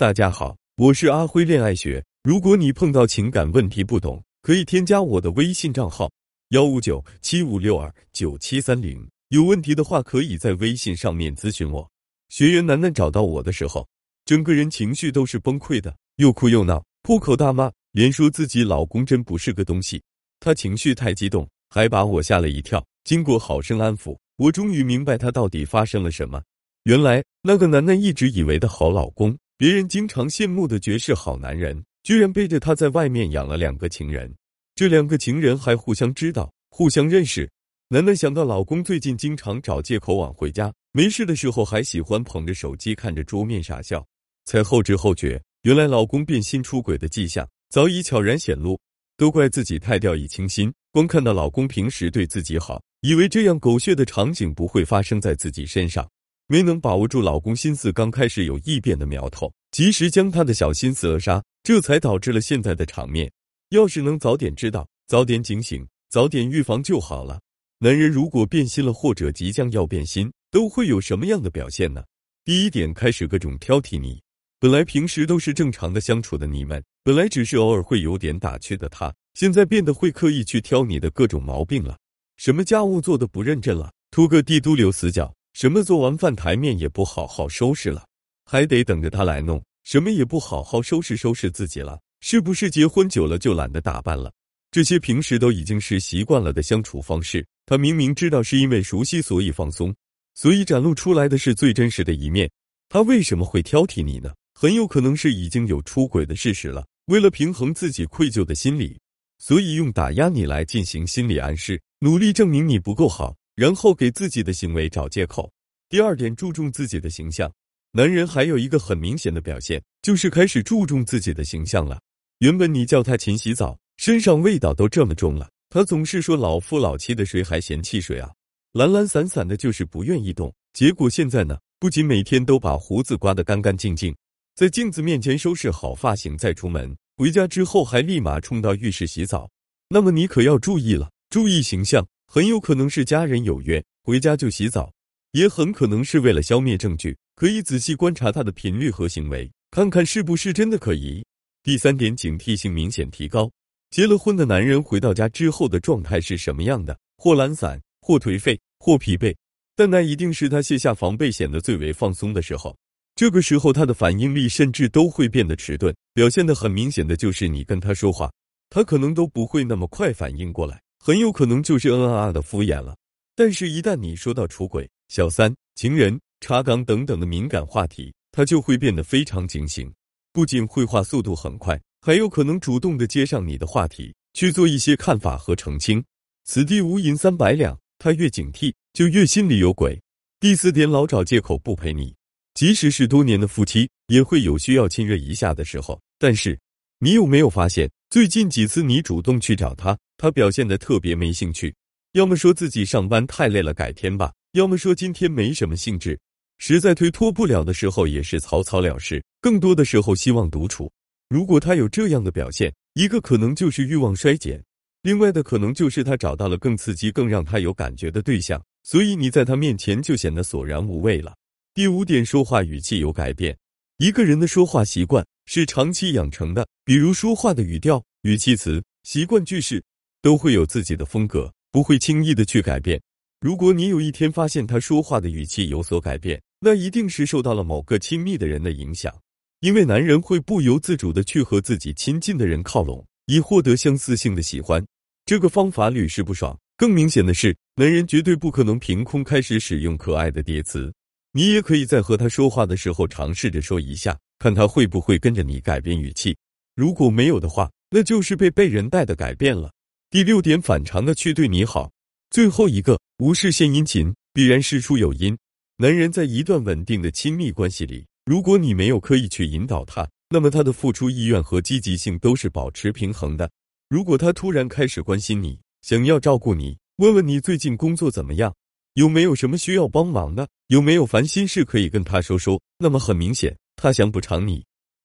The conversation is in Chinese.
大家好，我是阿辉恋爱学。如果你碰到情感问题不懂，可以添加我的微信账号幺五九七五六二九七三零。有问题的话，可以在微信上面咨询我。学员楠楠找到我的时候，整个人情绪都是崩溃的，又哭又闹，破口大骂，连说自己老公真不是个东西。她情绪太激动，还把我吓了一跳。经过好生安抚，我终于明白她到底发生了什么。原来那个楠楠一直以为的好老公。别人经常羡慕的绝世好男人，居然背着她在外面养了两个情人。这两个情人还互相知道、互相认识。楠楠想到老公最近经常找借口晚回家，没事的时候还喜欢捧着手机看着桌面傻笑，才后知后觉，原来老公变心出轨的迹象早已悄然显露。都怪自己太掉以轻心，光看到老公平时对自己好，以为这样狗血的场景不会发生在自己身上。没能把握住老公心思刚开始有异变的苗头，及时将他的小心思扼杀，这才导致了现在的场面。要是能早点知道，早点警醒，早点预防就好了。男人如果变心了，或者即将要变心，都会有什么样的表现呢？第一点，开始各种挑剔你。本来平时都是正常的相处的你们，本来只是偶尔会有点打趣的他，现在变得会刻意去挑你的各种毛病了。什么家务做的不认真了，拖个地都留死角。什么做完饭台面也不好好收拾了，还得等着他来弄；什么也不好好收拾收拾自己了，是不是结婚久了就懒得打扮了？这些平时都已经是习惯了的相处方式。他明明知道是因为熟悉所以放松，所以展露出来的是最真实的一面。他为什么会挑剔你呢？很有可能是已经有出轨的事实了。为了平衡自己愧疚的心理，所以用打压你来进行心理暗示，努力证明你不够好。然后给自己的行为找借口。第二点，注重自己的形象。男人还有一个很明显的表现，就是开始注重自己的形象了。原本你叫他勤洗澡，身上味道都这么重了，他总是说老夫老妻的，谁还嫌弃谁啊？懒懒散散的，就是不愿意动。结果现在呢，不仅每天都把胡子刮得干干净净，在镜子面前收拾好发型再出门，回家之后还立马冲到浴室洗澡。那么你可要注意了，注意形象。很有可能是家人有约，回家就洗澡，也很可能是为了消灭证据。可以仔细观察他的频率和行为，看看是不是真的可疑。第三点，警惕性明显提高。结了婚的男人回到家之后的状态是什么样的？或懒散，或颓废，或疲惫。但那一定是他卸下防备，显得最为放松的时候。这个时候，他的反应力甚至都会变得迟钝。表现的很明显的就是，你跟他说话，他可能都不会那么快反应过来。很有可能就是嗯啊啊的敷衍了，但是，一旦你说到出轨、小三、情人、查岗等等的敏感话题，他就会变得非常警醒，不仅会话速度很快，还有可能主动的接上你的话题，去做一些看法和澄清。此地无银三百两，他越警惕，就越心里有鬼。第四点，老找借口不陪你，即使是多年的夫妻，也会有需要亲热一下的时候。但是，你有没有发现，最近几次你主动去找他？他表现的特别没兴趣，要么说自己上班太累了，改天吧；要么说今天没什么兴致，实在推脱不了的时候也是草草了事。更多的时候希望独处。如果他有这样的表现，一个可能就是欲望衰减，另外的可能就是他找到了更刺激、更让他有感觉的对象，所以你在他面前就显得索然无味了。第五点，说话语气有改变。一个人的说话习惯是长期养成的，比如说话的语调、语气词、习惯句式。都会有自己的风格，不会轻易的去改变。如果你有一天发现他说话的语气有所改变，那一定是受到了某个亲密的人的影响。因为男人会不由自主的去和自己亲近的人靠拢，以获得相似性的喜欢。这个方法屡试不爽。更明显的是，男人绝对不可能凭空开始使用可爱的叠词。你也可以在和他说话的时候尝试着说一下，看他会不会跟着你改变语气。如果没有的话，那就是被被人带的改变了。第六点，反常的去对你好。最后一个，无事献殷勤，必然事出有因。男人在一段稳定的亲密关系里，如果你没有刻意去引导他，那么他的付出意愿和积极性都是保持平衡的。如果他突然开始关心你，想要照顾你，问问你最近工作怎么样，有没有什么需要帮忙的，有没有烦心事可以跟他说说，那么很明显，他想补偿你。